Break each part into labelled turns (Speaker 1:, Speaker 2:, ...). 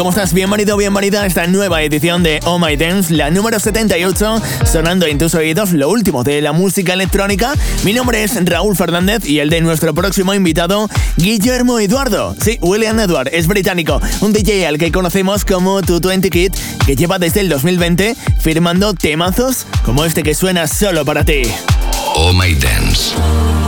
Speaker 1: ¿Cómo estás? Bienvenido, bienvenida a esta nueva edición de Oh My Dance, la número 78, sonando en tus oídos lo último de la música electrónica. Mi nombre es Raúl Fernández y el de nuestro próximo invitado, Guillermo Eduardo. Sí, William Edward, es británico, un DJ al que conocemos como 220 Kid, que lleva desde el 2020 firmando temazos como este que suena solo para ti.
Speaker 2: Oh My Dance.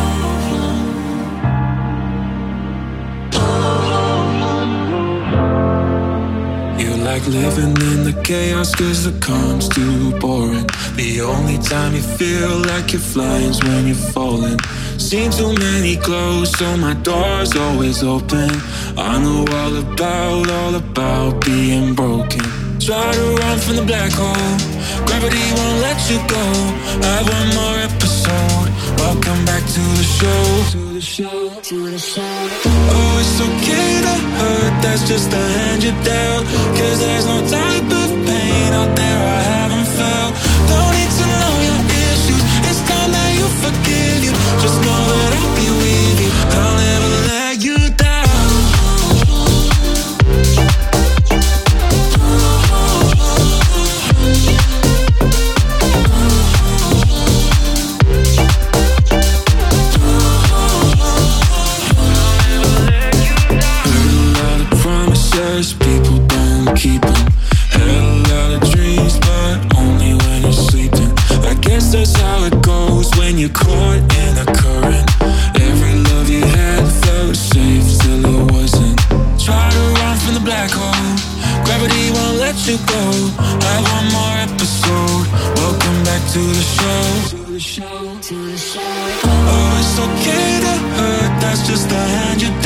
Speaker 3: Like living in the chaos cause the calm's too boring. The only time you feel like you're flying's when you're falling. Seen too many close so my door's always open. I know all about, all about being broken. Try to run from the black hole. Gravity won't let you go. I one more episode Welcome back to the show. To the show, to the show Oh, it's okay to hurt That's just the hand you dealt. Cause there's no type of pain out there I haven't felt. Don't need to know your issues It's time that you forgive you. Just know that I'll Oh, it's okay to hurt,
Speaker 4: that's just the hand you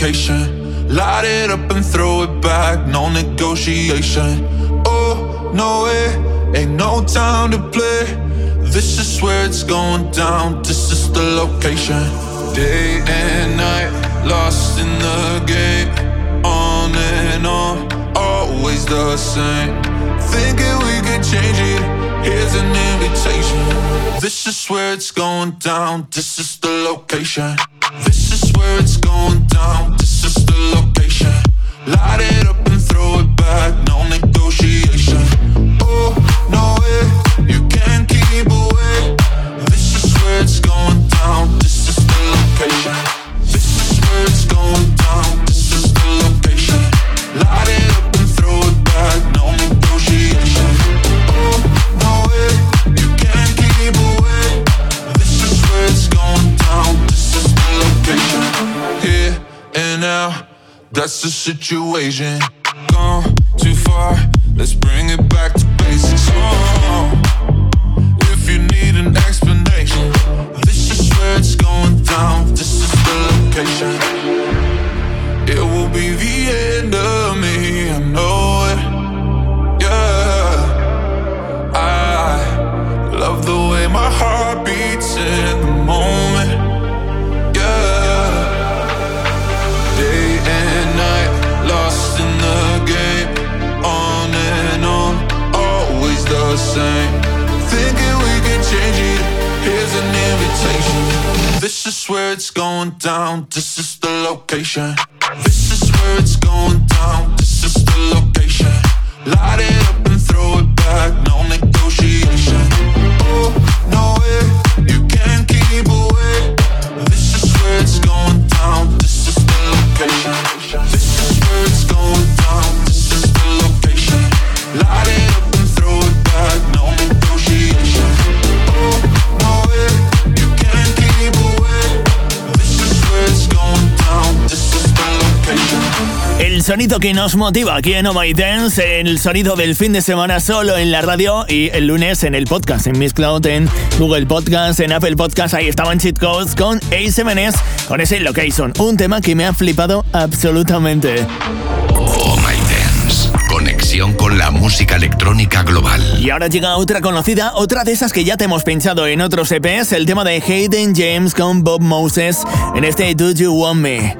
Speaker 4: location. Light it up and throw it back. No negotiation. Oh, no way. Ain't no time to play. This is where it's going down. This is the location. Day and night, lost in the game. On and on, always the same. Thinking we could change it. Here's an invitation. This is where it's going down. This is the location. This Light it up and throw it back, no negotiation. That's the situation. Gone too far. Let's bring it back it's down. This is the location. This
Speaker 1: sonido que nos motiva aquí en Oh My Dance, el sonido del fin de semana solo en la radio y el lunes en el podcast, en Miss Cloud, en Google Podcast, en Apple Podcast, ahí estaban Cheat Codes con A7S, con ese Location, un tema que me ha flipado absolutamente.
Speaker 2: Oh My Dance. Conexión con la música electrónica global.
Speaker 1: Y ahora llega otra conocida, otra de esas que ya te hemos pinchado en otros EPs, el tema de Hayden James con Bob Moses en este Do You Want Me.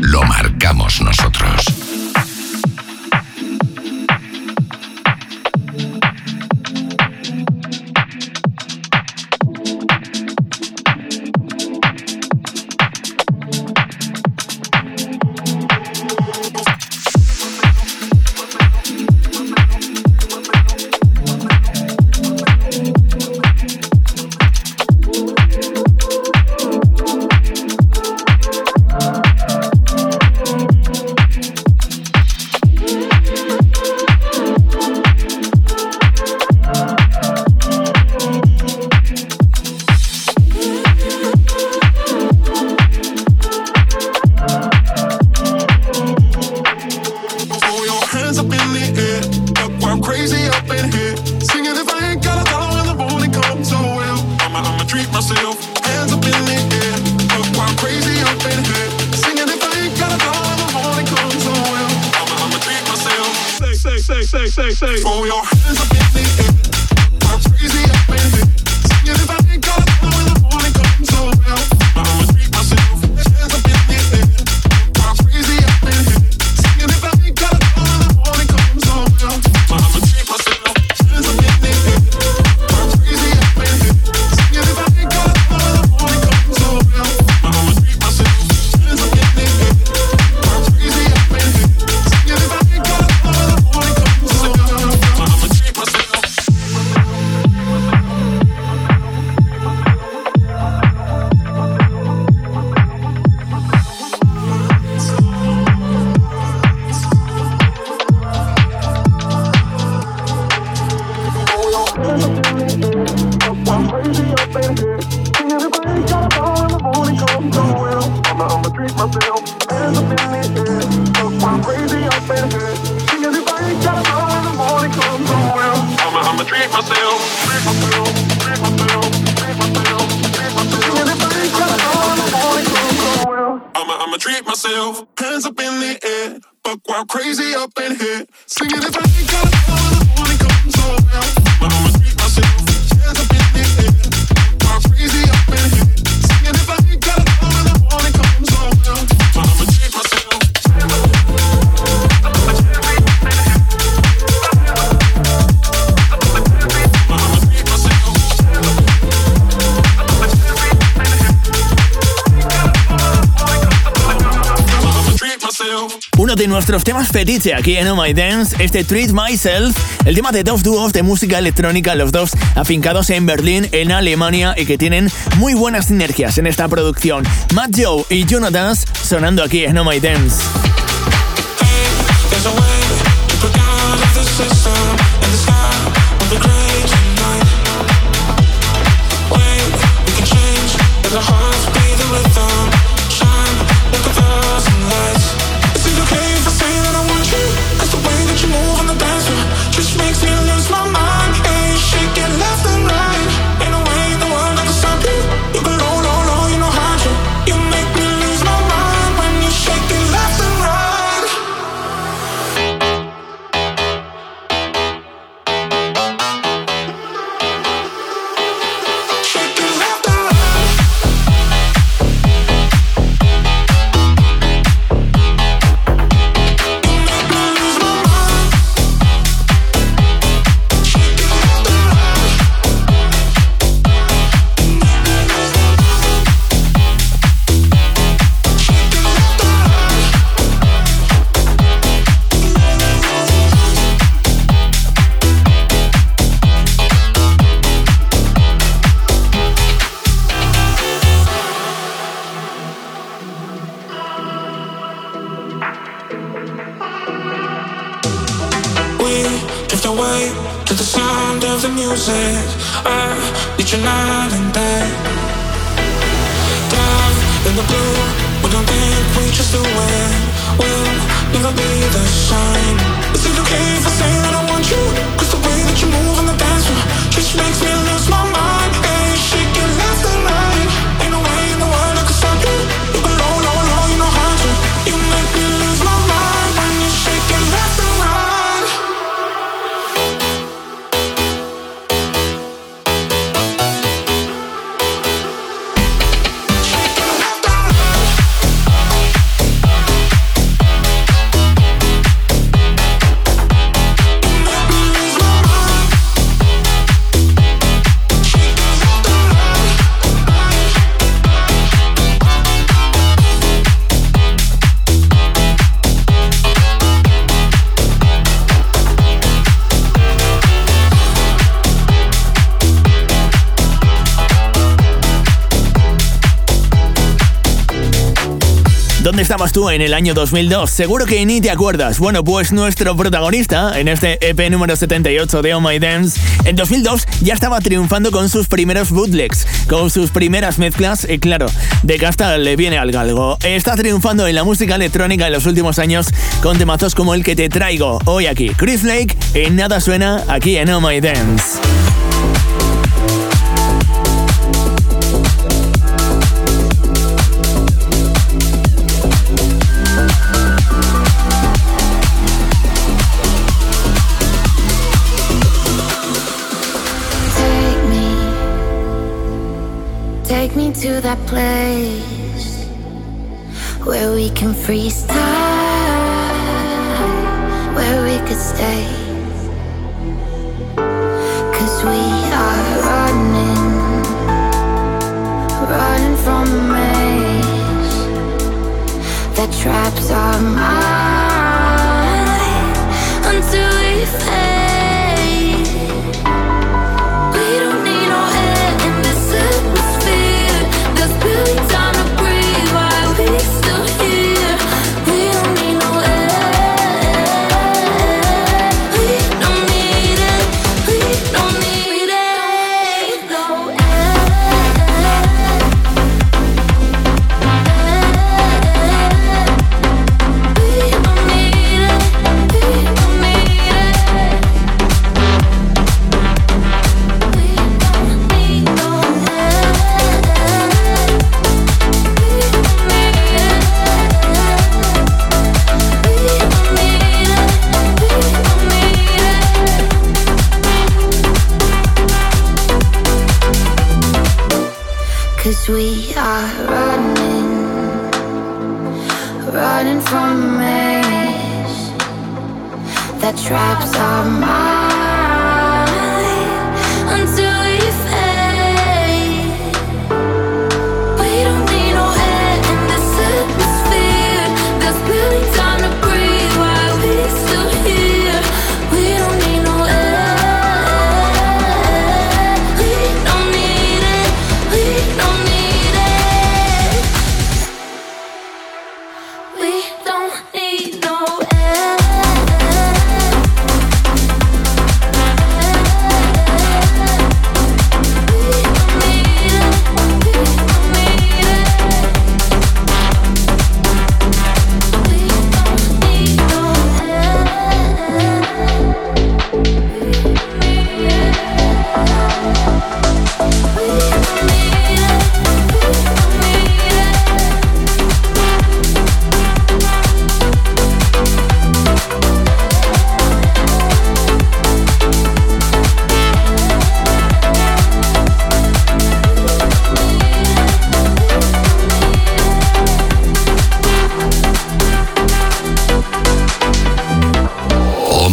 Speaker 5: lo
Speaker 6: marcamos nosotros. nuestros temas fetiche aquí en Oh My Dance, este Treat Myself, el tema de dos dúos de música electrónica, los dos afincados en Berlín, en Alemania, y que tienen muy buenas sinergias en esta producción. Matt Joe y Juno sonando aquí en Oh My Dance.
Speaker 5: running back Down in the blue We don't think we just the wind We'll never be the shine Is it okay if I say that I want you? Cause the way that you move on the dance floor Just makes me lose my mind
Speaker 6: estabas tú en el año 2002? Seguro que ni te acuerdas. Bueno, pues nuestro protagonista en este EP número 78 de Oh My Dance, en 2002 ya estaba triunfando con sus primeros bootlegs, con sus primeras mezclas, y claro, de casta le viene al galgo. Está triunfando en la música electrónica en los últimos años con temazos como el que te traigo hoy aquí, Chris Lake, en Nada Suena, aquí en Oh My Dance.
Speaker 7: That place where we can freeze time, where we could stay. Cause we are running, running from a maze that traps our mind we are
Speaker 8: running, running from a maze that traps our minds.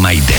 Speaker 9: i did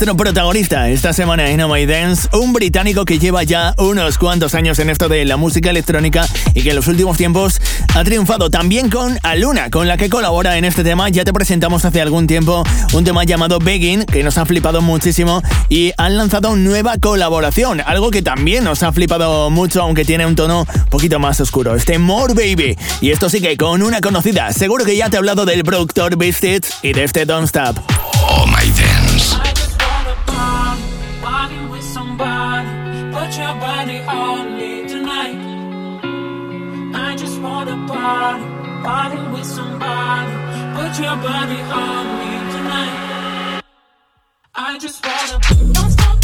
Speaker 1: Nuestro protagonista esta semana en Oh My Dance, un británico que lleva ya unos cuantos años en esto de la música electrónica y que en los últimos tiempos ha triunfado también con Aluna, con la que colabora en este tema. Ya te presentamos hace algún tiempo un tema llamado Begging, que nos ha flipado muchísimo y han lanzado nueva colaboración, algo que también nos ha flipado mucho, aunque tiene un tono un poquito más oscuro. Este More Baby. Y esto sí que con una conocida. Seguro que ya te he hablado del productor Beasted y de este Don't Stop.
Speaker 2: Oh My. Party
Speaker 10: party with somebody, put your body on me tonight. I just wanna don't stop.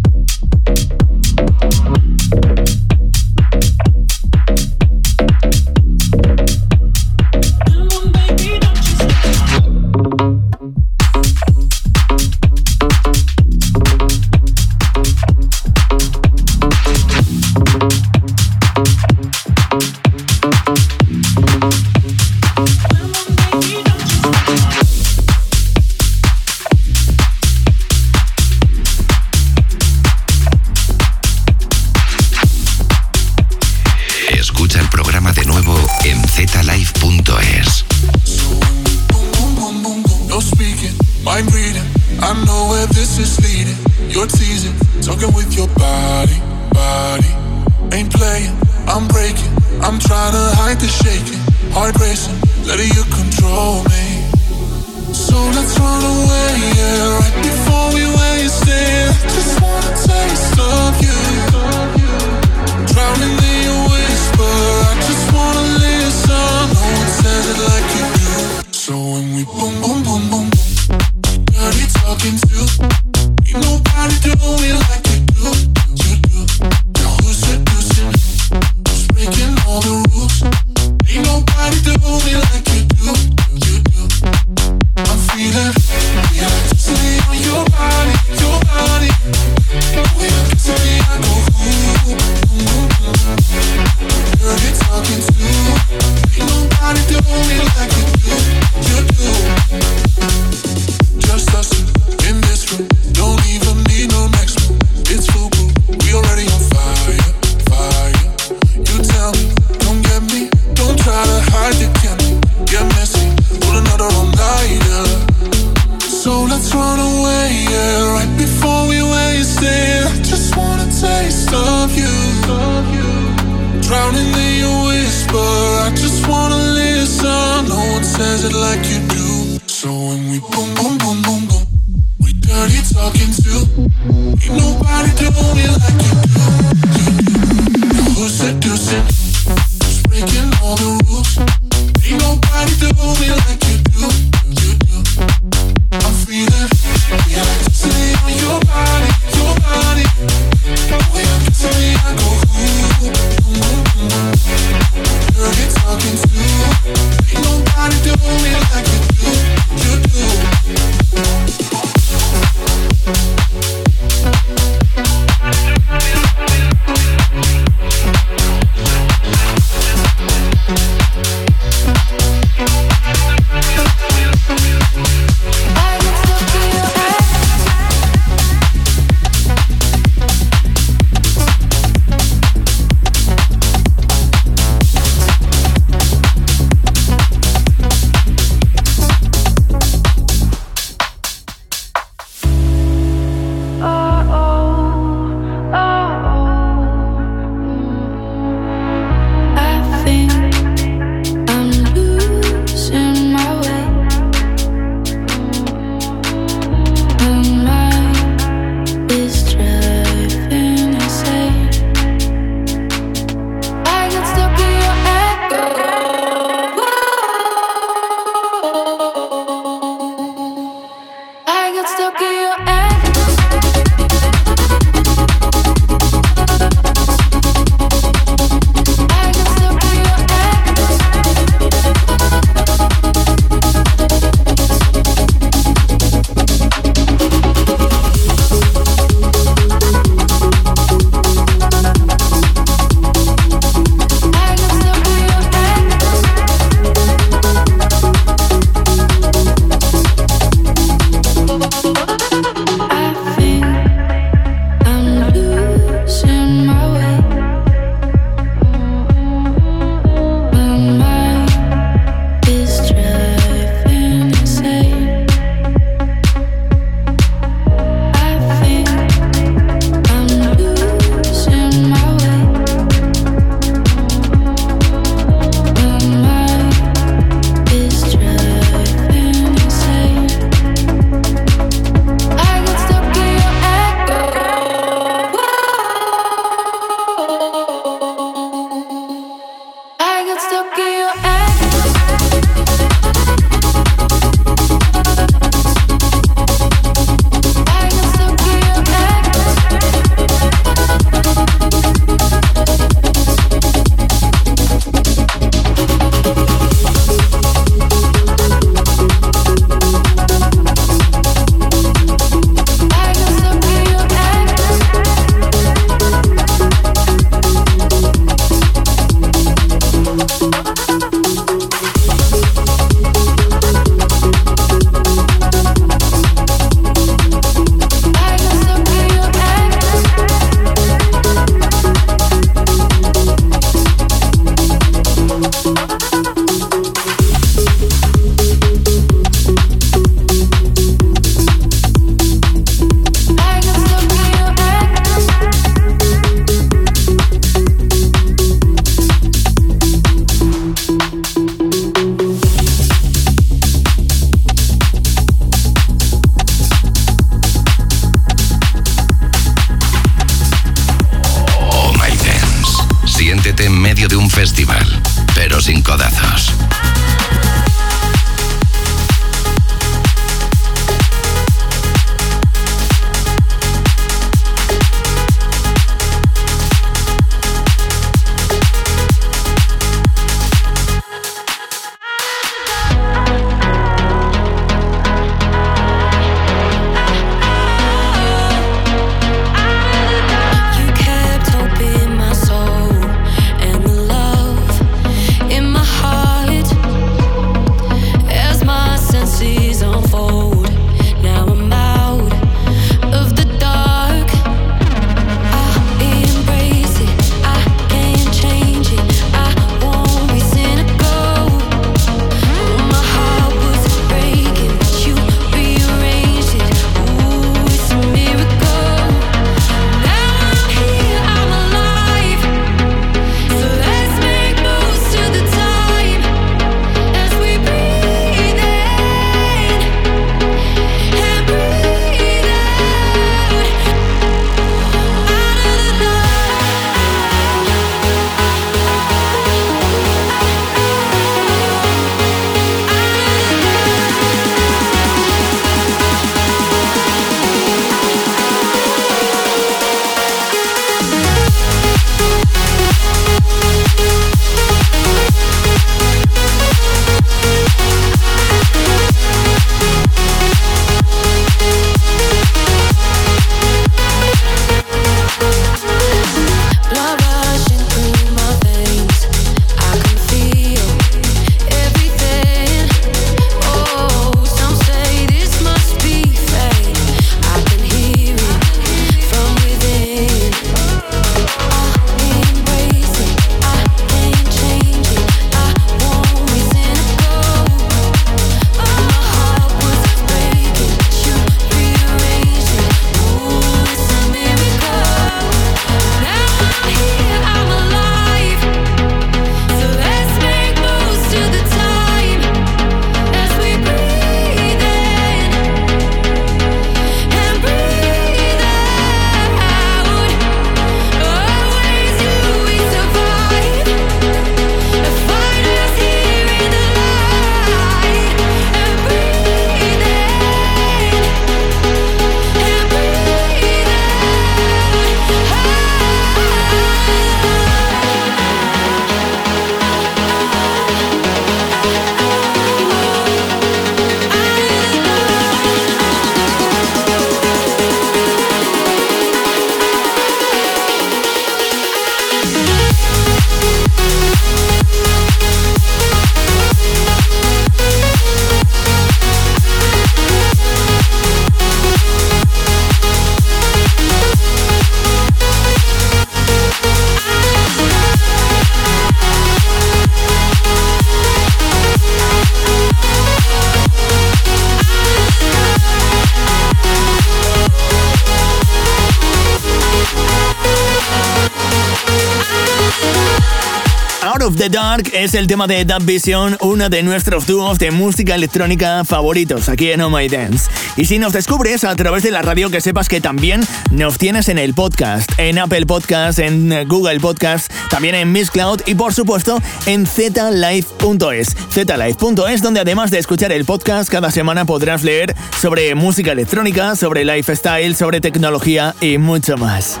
Speaker 1: Es el tema de Dub Vision, uno de nuestros dúos de música electrónica favoritos aquí en Oh My Dance. Y si nos descubres a través de la radio, que sepas que también nos tienes en el podcast, en Apple Podcast, en Google Podcast, también en Miss Cloud y por supuesto en zlive.es. zlive.es donde además de escuchar el podcast cada semana podrás leer sobre música electrónica, sobre lifestyle, sobre tecnología y mucho más.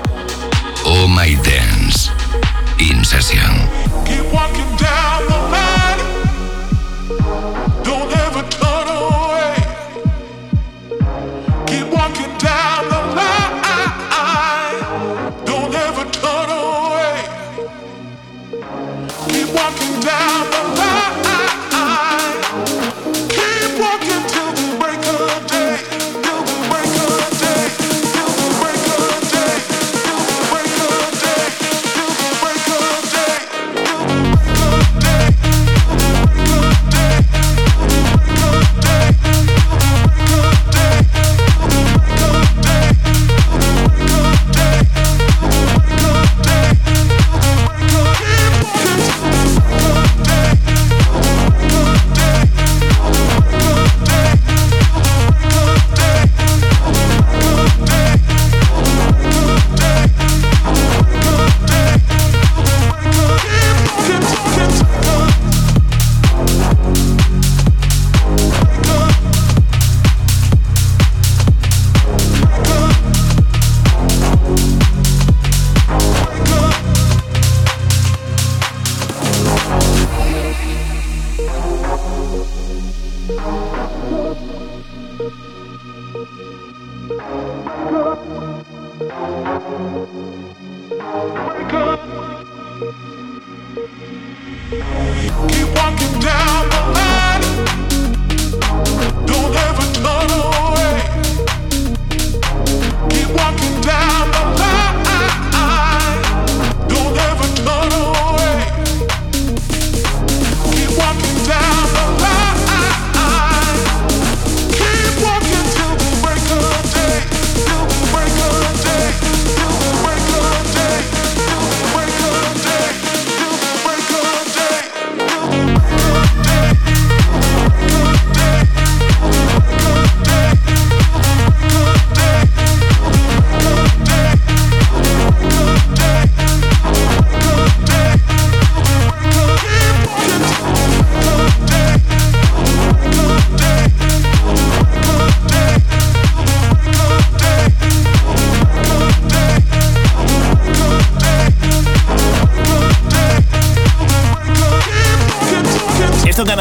Speaker 6: Oh My Dance. In.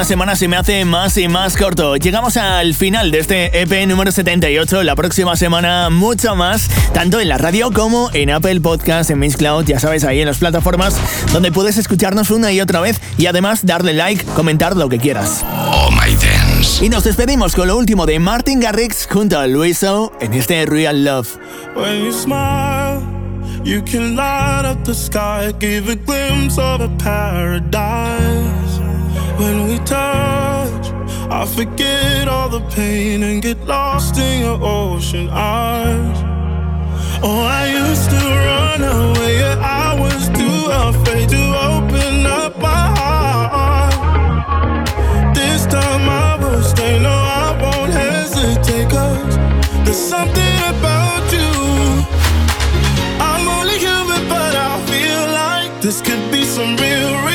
Speaker 1: Semana se me hace más y más corto. Llegamos al final de este EP número 78. La próxima semana mucho más, tanto en la radio como en Apple Podcast, en Miss Cloud, ya sabes, ahí en las plataformas donde puedes escucharnos una y otra vez y además darle like, comentar lo que quieras.
Speaker 6: Oh My Dance.
Speaker 1: Y nos despedimos con lo último de Martin Garrix junto a Luiso en este Real Love.
Speaker 11: When you smile, you can light up the sky, give a glimpse of a paradise. When we touch, I forget all the pain and get lost in your ocean eyes. Oh, I used to run away, yeah, I was too afraid to open up my heart. This time I will stay, no, I won't hesitate, cause there's something about you. I'm only human, but I feel like this could be some real